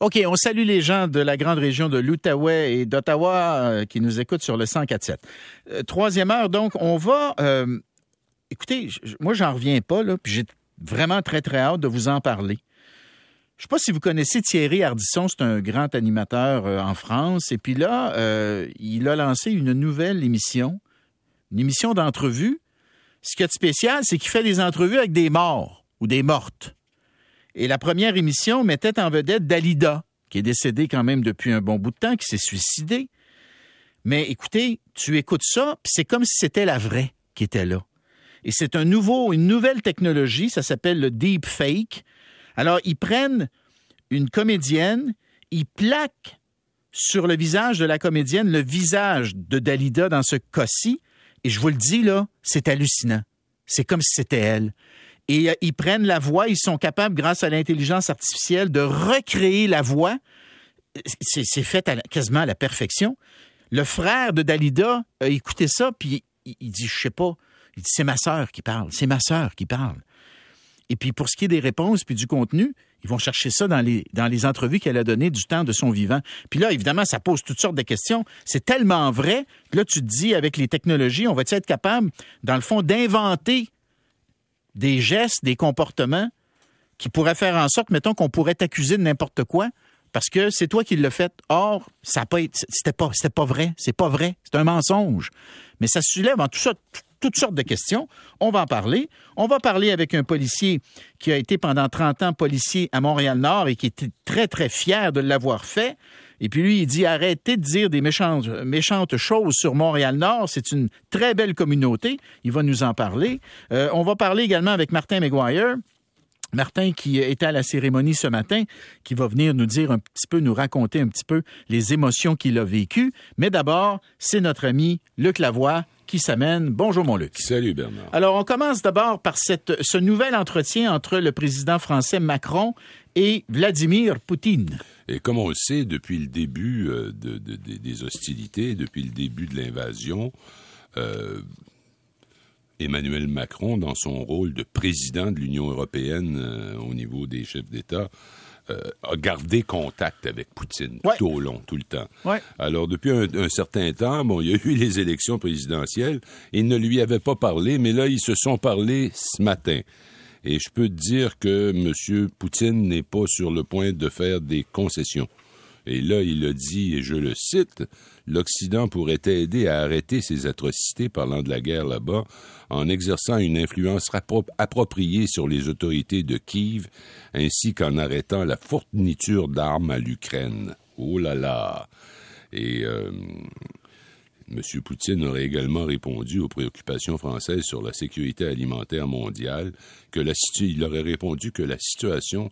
OK, on salue les gens de la grande région de l'Outaouais et d'Ottawa euh, qui nous écoutent sur le 104.7. Euh, troisième heure, donc, on va... Euh, écoutez, moi, j'en reviens pas, là, puis j'ai vraiment très, très hâte de vous en parler. Je sais pas si vous connaissez Thierry Ardisson, c'est un grand animateur en France. Et puis là, il a lancé une nouvelle émission, une émission d'entrevue. Ce qui est spécial, c'est qu'il fait des entrevues avec des morts ou des mortes. Et la première émission mettait en vedette Dalida, qui est décédée quand même depuis un bon bout de temps, qui s'est suicidée. Mais écoutez, tu écoutes ça, puis c'est comme si c'était la vraie qui était là. Et c'est un nouveau, une nouvelle technologie, ça s'appelle le deep fake. Alors, ils prennent une comédienne, ils plaquent sur le visage de la comédienne le visage de Dalida dans ce cas-ci, et je vous le dis là, c'est hallucinant. C'est comme si c'était elle et euh, ils prennent la voix, ils sont capables, grâce à l'intelligence artificielle, de recréer la voix. C'est fait quasiment à la perfection. Le frère de Dalida a écouté ça, puis il, dit, je sais pas, il dit, c'est ma sœur qui parle, c'est ma sœur qui parle. Et puis pour ce qui est des réponses puis du contenu, ils vont chercher ça dans les, dans les entrevues qu'elle a données du temps de son vivant. Puis là, évidemment, ça pose toutes sortes de questions. C'est tellement vrai que là, tu te dis, avec les technologies, on va être capable, dans le fond, d'inventer des gestes, des comportements qui pourraient faire en sorte, mettons, qu'on pourrait t'accuser de n'importe quoi parce que c'est toi qui l'as fait. Or, ça pas c'était pas, c'était pas vrai. C'est pas vrai. C'est un mensonge. Mais ça soulève en tout ça toutes sortes de questions. On va en parler. On va parler avec un policier qui a été pendant 30 ans policier à Montréal-Nord et qui était très, très fier de l'avoir fait. Et puis lui, il dit arrêtez de dire des méchantes, choses sur Montréal-Nord. C'est une très belle communauté. Il va nous en parler. Euh, on va parler également avec Martin McGuire. Martin qui était à la cérémonie ce matin, qui va venir nous dire un petit peu, nous raconter un petit peu les émotions qu'il a vécues. Mais d'abord, c'est notre ami Luc Lavoie qui s'amène. Bonjour mon Luc. Salut Bernard. Alors on commence d'abord par cette, ce nouvel entretien entre le président français Macron et Vladimir Poutine. Et comme on le sait, depuis le début euh, des hostilités, depuis le début de l'invasion, euh, Emmanuel Macron, dans son rôle de président de l'Union européenne euh, au niveau des chefs d'État, a gardé contact avec Poutine tout au long, tout le temps. Alors, depuis un, certain temps, bon, il y a eu les élections présidentielles. Il ne lui avait pas parlé, mais là, ils se sont parlé ce matin. Et je peux te dire que M. Poutine n'est pas sur le point de faire des concessions. Et là, il a dit, et je le cite, l'Occident pourrait aider à arrêter ces atrocités, parlant de la guerre là-bas, en exerçant une influence appropriée sur les autorités de Kiev, ainsi qu'en arrêtant la fourniture d'armes à l'Ukraine. Oh là là! Et euh, M. Poutine aurait également répondu aux préoccupations françaises sur la sécurité alimentaire mondiale, que il aurait répondu que la situation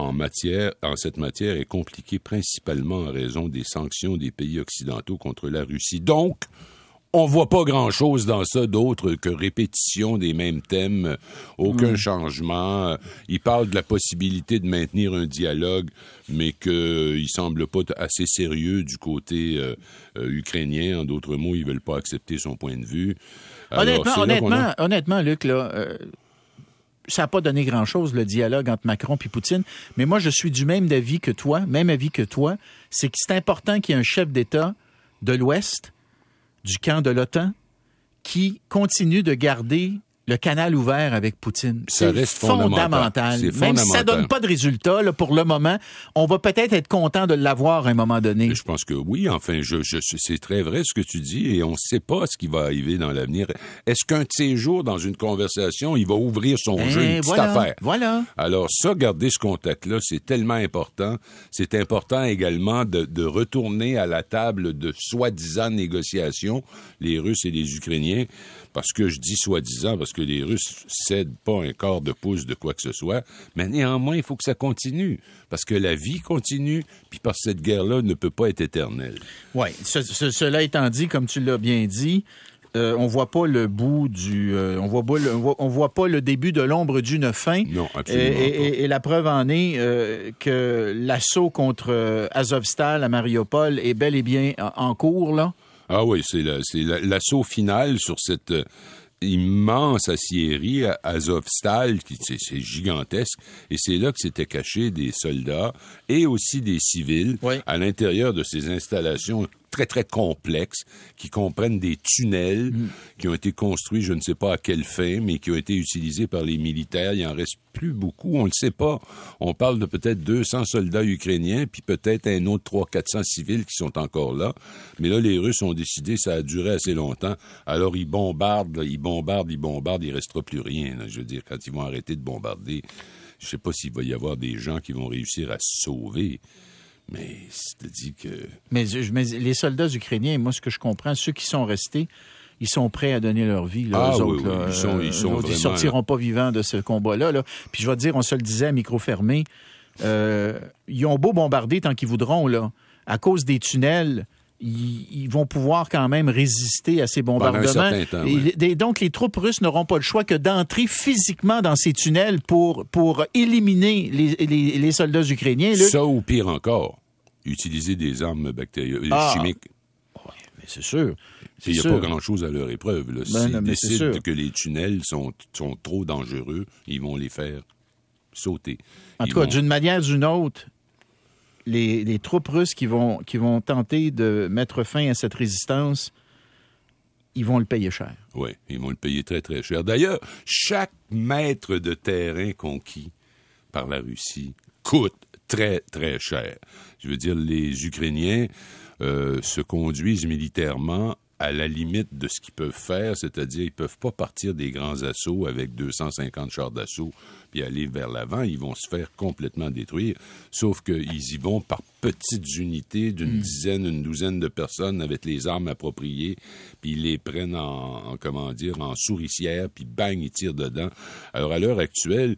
en, matière, en cette matière est compliquée principalement en raison des sanctions des pays occidentaux contre la Russie. Donc, on voit pas grand-chose dans ça d'autre que répétition des mêmes thèmes, aucun hmm. changement. Il parle de la possibilité de maintenir un dialogue, mais qu'il semble pas assez sérieux du côté euh, euh, ukrainien. En d'autres mots, ils veulent pas accepter son point de vue. honnêtement, honnêtement, honnêtement, Luc, là, euh, ça n'a pas donné grand-chose, le dialogue entre Macron et Poutine. Mais moi, je suis du même avis que toi, même avis que toi. C'est que c'est important qu'il y ait un chef d'État de l'Ouest du camp de l'OTAN qui continue de garder le canal ouvert avec Poutine. Ça reste fondamental. Même si ça donne pas de résultat là, pour le moment, on va peut-être être content de l'avoir à un moment donné. Je pense que oui. Enfin, je, je c'est très vrai ce que tu dis et on ne sait pas ce qui va arriver dans l'avenir. Est-ce qu'un de ces jours, dans une conversation, il va ouvrir son ben, jeu, une petite affaire? Voilà. Alors ça, garder ce contact-là, c'est tellement important. C'est important également de, de retourner à la table de soi-disant négociations, les Russes et les Ukrainiens parce que je dis soi-disant, parce que les Russes cèdent pas un quart de pouce de quoi que ce soit, mais néanmoins, il faut que ça continue, parce que la vie continue, puis parce que cette guerre-là ne peut pas être éternelle. Oui, cela étant dit, comme tu l'as bien dit, euh, on voit pas le bout du, euh, on voit pas le, on voit, pas le début de l'ombre d'une fin. Non, absolument. Et, et, la preuve en est euh, que l'assaut contre Azovstal à Mariupol est bel et bien en cours là. Ah oui, c'est l'assaut final sur cette euh, immense aciérie, Azovstal, qui c'est gigantesque, et c'est là que s'étaient cachés des soldats et aussi des civils à l'intérieur de ces installations très, très complexes qui comprennent des tunnels mm. qui ont été construits, je ne sais pas à quelle fin, mais qui ont été utilisés par les militaires. Il en reste plus beaucoup, on ne le sait pas. On parle de peut-être 200 soldats ukrainiens, puis peut-être un autre 300-400 civils qui sont encore là. Mais là, les Russes ont décidé, ça a duré assez longtemps. Alors, ils bombardent, ils bombardent, ils bombardent, il restera plus rien. Je veux dire, quand ils vont arrêter de bombarder, je ne sais pas s'il va y avoir des gens qui vont réussir à se sauver. Mais c'est dit que. Mais, les soldats ukrainiens, moi, ce que je comprends, ceux qui sont restés, ils sont prêts à donner leur vie. Là, ah, oui, Ils, sont, ils, sont sortiront pas vivants de ce combat-là. Là. Puis je vais te dire, on se le disait à micro fermé, euh, ils ont beau bombarder tant qu'ils voudront, là. À cause des tunnels, ils, vont pouvoir quand même résister à ces bombardements. et, donc, les troupes russes n'auront pas le choix que d'entrer physiquement dans ces tunnels pour, pour éliminer les, les, soldats ukrainiens. Ça ou pire encore, utiliser des armes bactériennes, ah. chimiques. Oui, mais c'est sûr. Il n'y a pas grand-chose à leur épreuve. Ben S'ils décident que les tunnels sont, sont trop dangereux, ils vont les faire sauter. En tout cas, d'une manière ou d'une autre, les, troupes russes qui vont, qui vont tenter de mettre fin à cette résistance, ils vont le payer cher. Oui, ils vont le payer très, très cher. D'ailleurs, chaque mètre de terrain conquis par la Russie coûte très, très cher. Je veux dire, les Ukrainiens euh, se conduisent militairement à la limite de ce qu'ils peuvent faire, c'est-à-dire ils peuvent pas partir des grands assauts avec 250 chars d'assaut puis aller vers l'avant, ils vont se faire complètement détruire. Sauf qu'ils y vont par petites unités d'une hmm. dizaine, une douzaine de personnes avec les armes appropriées, puis ils les prennent en, comment dire, en souricière, puis bang, ils tirent dedans. Alors à l'heure actuelle,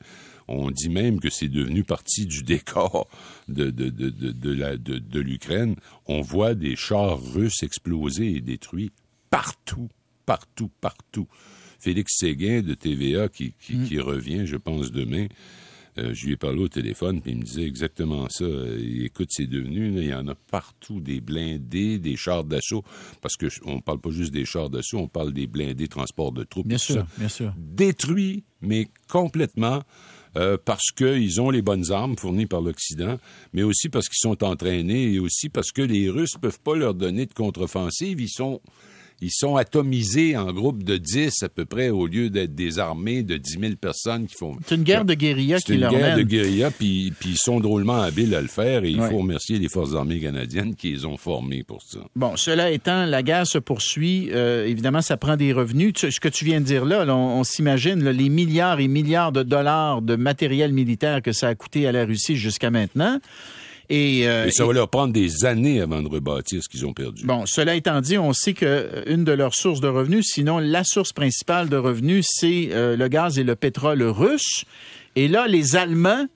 on dit même que c'est devenu partie du décor de, de, de, de, de l'Ukraine. On voit des chars russes exploser et détruits partout, partout, partout. Félix Séguin de TVA qui, qui, mm. revient, je pense, demain. Euh, je lui ai parlé au téléphone, puis il me disait exactement ça. Euh, écoute, c'est devenu, il y en a partout, des blindés, des chars d'assaut, parce que on parle pas juste des chars d'assaut, on parle des blindés transport de troupes. Bien sûr, bien sûr. Détruits, mais complètement. Euh, parce qu'ils ont les bonnes armes fournies par l'Occident, mais aussi parce qu'ils sont entraînés et aussi parce que les Russes peuvent pas leur donner de contre-offensive. Ils sont, ils sont atomisés en groupe de 10 à peu près au lieu d'être des armées de 10 000 personnes qui font... C'est une guerre de guérilla qui leur C'est une guerre de guérilla, puis, puis ils sont drôlement habiles à le faire et il faut remercier les forces armées canadiennes qui les ont formés pour ça. Bon, cela étant, la guerre se poursuit. Euh, évidemment, ça prend des revenus. Ce que tu viens de dire là, on, s'imagine les milliards et milliards de dollars de matériel militaire que ça a coûté à la Russie jusqu'à maintenant. Euh, et, ça va leur prendre des années avant de rebâtir ce qu'ils ont perdu. Bon, cela étant dit, on sait que euh, de leurs sources de revenus, sinon la source principale de revenus, c'est euh, le gaz et le pétrole russe. Et là, les Allemands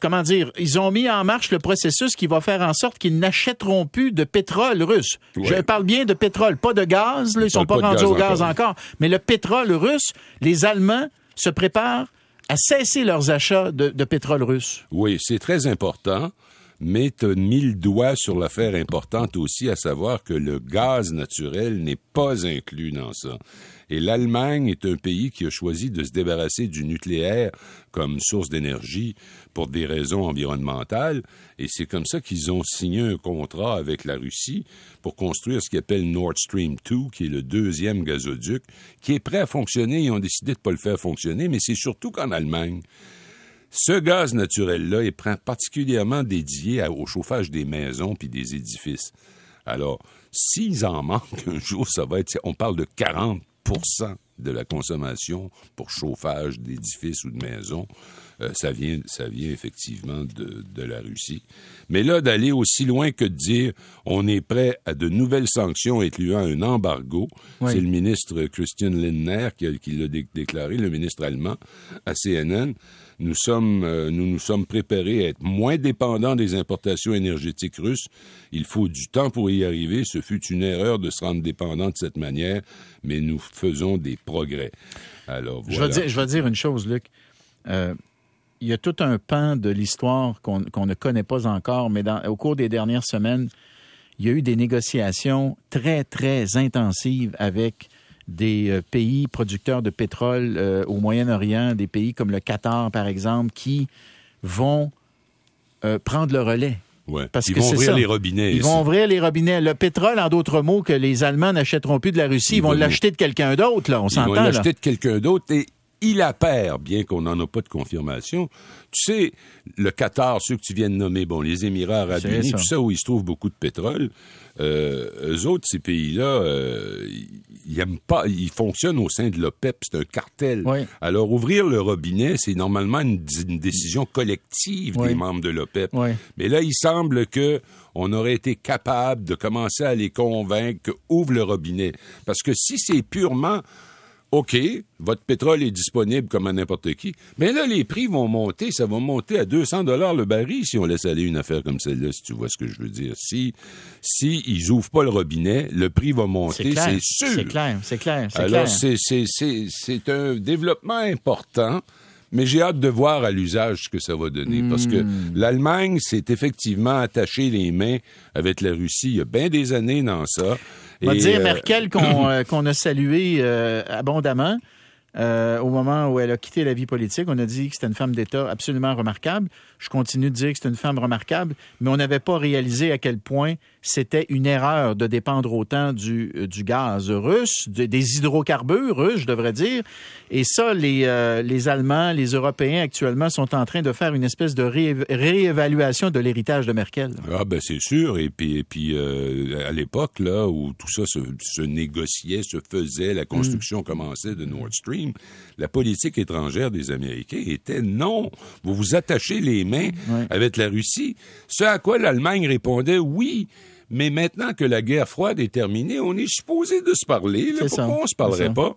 comment dire, ils ont mis en marche le processus qui va faire en sorte qu'ils n'achèteront plus de pétrole russe. Je parle bien de pétrole, pas de gaz, là, ils sont pas rendus au gaz encore. Mais le pétrole russe, les Allemands se préparent à cesser leurs achats de, pétrole russe. Oui, c'est très important mais tu as mis le doigt sur l'affaire importante aussi, à savoir que le gaz naturel n'est pas inclus dans ça. Et l'Allemagne est un pays qui a choisi de se débarrasser du nucléaire comme source d'énergie pour des raisons environnementales. Et c'est comme ça qu'ils ont signé un contrat avec la Russie pour construire ce qu'ils appellent Nord Stream 2, qui est le deuxième gazoduc, qui est prêt à fonctionner. Ils ont décidé de ne pas le faire fonctionner, mais c'est surtout qu'en Allemagne, ce gaz naturel-là est particulièrement dédié au chauffage des maisons puis des édifices. Alors, s'ils en manquent un jour, ça va être, on parle de 40% de la consommation pour chauffage d'édifices ou de maisons, euh, ça, vient, ça vient effectivement de, de la Russie. Mais là, d'aller aussi loin que de dire on est prêt à de nouvelles sanctions incluant un embargo, c'est le ministre Christian Lindner qui, qui l'a déclaré, le ministre allemand, à CNN nous sommes, euh, nous nous sommes préparés à être moins dépendants des importations énergétiques russes. Il faut du temps pour y arriver. Ce fut une erreur de se rendre dépendant de cette manière, mais nous faisons des progrès. Alors, voilà. je, vais dire, une chose, Luc. Euh, il y a tout un pan de l'histoire qu'on ne connaît pas encore, mais au cours des dernières semaines, il y a eu des négociations très, très intensives avec des euh, pays producteurs de pétrole euh, au Moyen-Orient, des pays comme le Qatar, par exemple, qui vont euh, prendre le relais. Ouais. Parce ils que vont ouvrir ça. les robinets. Ils vont ouvrir les robinets. Le pétrole, en d'autres mots, que les Allemands n'achèteront plus de la Russie, ils, Ils vont l'acheter de quelqu'un d'autre, là. On Ils vont s'entend, l'acheter de quelqu'un d'autre et il appert, bien qu'on n'en a pas de confirmation. Tu sais, le Qatar, ceux que tu viens de nommer, bon, les Émirats arabes unis, tout ça, où il se trouve beaucoup de pétrole, euh, eux autres, ces pays-là, euh, ils aiment pas, ils fonctionnent au sein de l'OPEP, c'est un cartel. Oui. Alors, ouvrir le robinet, c'est normalement une, une décision collective Oui. des membres de l'OPEP. Oui. Mais là, il semble que on aurait été capable de commencer à les convaincre que ouvre le robinet. Parce que si c'est purement OK, votre pétrole est disponible comme à n'importe qui. Mais là, les prix vont monter. Ça va monter à 200 dollars le baril si on laisse aller une affaire comme celle-là, si tu vois ce que je veux dire. Si, si ils ouvrent pas le robinet, le prix va monter, c'est sûr. C'est clair, c'est clair, c'est Alors, clair. c'est, c'est un développement important, mais j'ai hâte de voir à l'usage ce que ça va donner. Parce que Hmm. l'Allemagne s'est effectivement attaché les mains avec la Russie il y a bien des années dans ça. On va dire euh, Merkel qu'on euh, qu'on a salué euh, abondamment au moment où elle a quitté la vie politique. On a dit que c'était une femme d'État absolument remarquable. Je continue de dire que c'est une femme remarquable, mais on n'avait pas réalisé à quel point c'était une erreur de dépendre autant du, euh, du gaz russe, de- des hydrocarbures russes, je devrais dire. Et ça, les, euh, les Allemands, les Européens actuellement sont en train de faire une espèce de ré- réévaluation de l'héritage de Merkel. Ah ben c'est sûr et puis et puis euh, à l'époque là où tout ça se, se négociait, se faisait, la construction Mm. commençait de Nord Stream, la politique étrangère des Américains était non, vous vous attachez les mains avec la Russie. Ce à quoi l'Allemagne répondait oui. Mais maintenant que la guerre froide est terminée, on est supposé de se parler. Là, C'est ça. pourquoi on se parlerait ça. pas?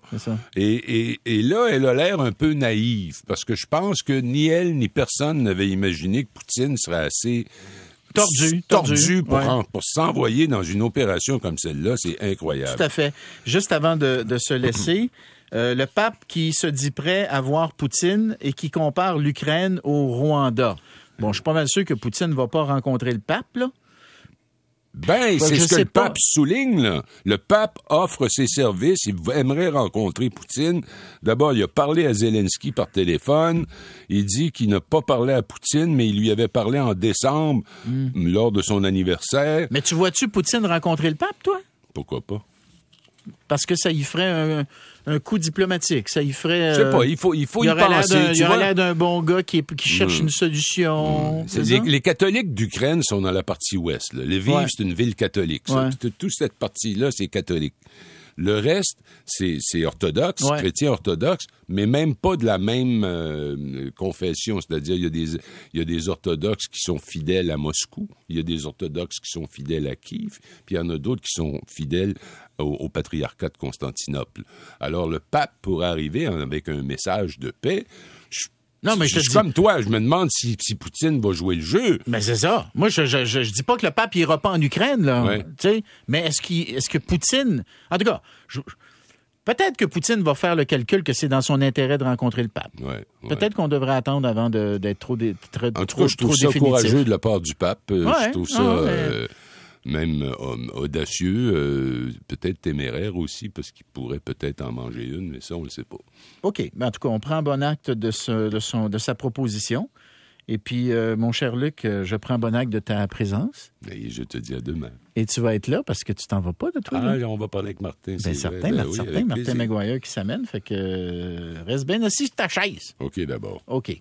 Et, et, et là, elle a l'air un peu naïve, parce que je pense que ni elle ni personne n'avait imaginé que Poutine serait assez Tordu, tordu, tordu, pour, ouais. en- pour s'envoyer dans une opération comme celle-là. C'est incroyable. Tout à fait. Juste avant de, de se laisser, euh, le pape qui se dit prêt à voir Poutine et qui compare l'Ukraine au Rwanda. Bon, je suis pas mal sûr que Poutine ne va pas rencontrer le pape, là. Ben, c'est je ce que le pas. pape souligne. Là. Le pape offre ses services. Il aimerait rencontrer Poutine. D'abord, il a parlé à Zelensky par téléphone. Il dit qu'il n'a pas parlé à Poutine, mais il lui avait parlé en décembre Hmm. lors de son anniversaire. Mais tu vois-tu Poutine rencontrer le pape, toi? Pourquoi pas? Parce que ça y ferait un, un coup diplomatique. Ça y ferait. Je sais euh, pas. Il faut, il faut y aurait l'air penser. il aurait vois. l'air d'un bon gars qui, qui cherche Mm. une solution. C'est Les, les catholiques d'Ukraine sont dans la partie ouest. Lviv, Ouais. c'est une ville catholique. Ouais. Toute, toute cette partie-là, c'est catholique. Le reste, c'est orthodoxe, Ouais. chrétien orthodoxe, mais même pas de la même euh, confession. C'est-à-dire, il y, a des, il y a des orthodoxes qui sont fidèles à Moscou, il y a des orthodoxes qui sont fidèles à Kiev, puis il y en a d'autres qui sont fidèles au, au patriarcat de Constantinople. Alors, le pape pourrait arriver avec un message de paix. Je- Non, mais je te suis dis- comme toi, je me demande si, si Poutine va jouer le jeu. Mais c'est ça. Moi, je, je, je, dis pas que le pape ira pas en Ukraine, là. Ouais. Mais est-ce que Poutine, en tout cas, je- peut-être que Poutine va faire le calcul que c'est dans son intérêt de rencontrer le pape. Ouais, ouais. Peut-être qu'on devrait attendre avant d'être trop, dé- très- En tout trop, cas, je trouve ça définitif. courageux de la part du pape. Euh, Ouais, je trouve ça euh, même audacieux, euh, peut-être téméraire aussi, parce qu'il pourrait peut-être en manger une, mais ça, on le sait pas. OK. Ben, en tout cas, on prend bon acte de, ce- de, son, de sa proposition. Et puis, euh, mon cher Luc, euh, je prends bon acte de ta présence. Et je te dis à demain. Et tu vas être là parce que tu t'en vas pas de toi. Ah, là? on va parler avec Martin. C'est certain. Ben oui, certain, Martin. Maguire qui s'amène. Fait que euh, reste bien assis sur ta chaise. OK, d'abord. OK.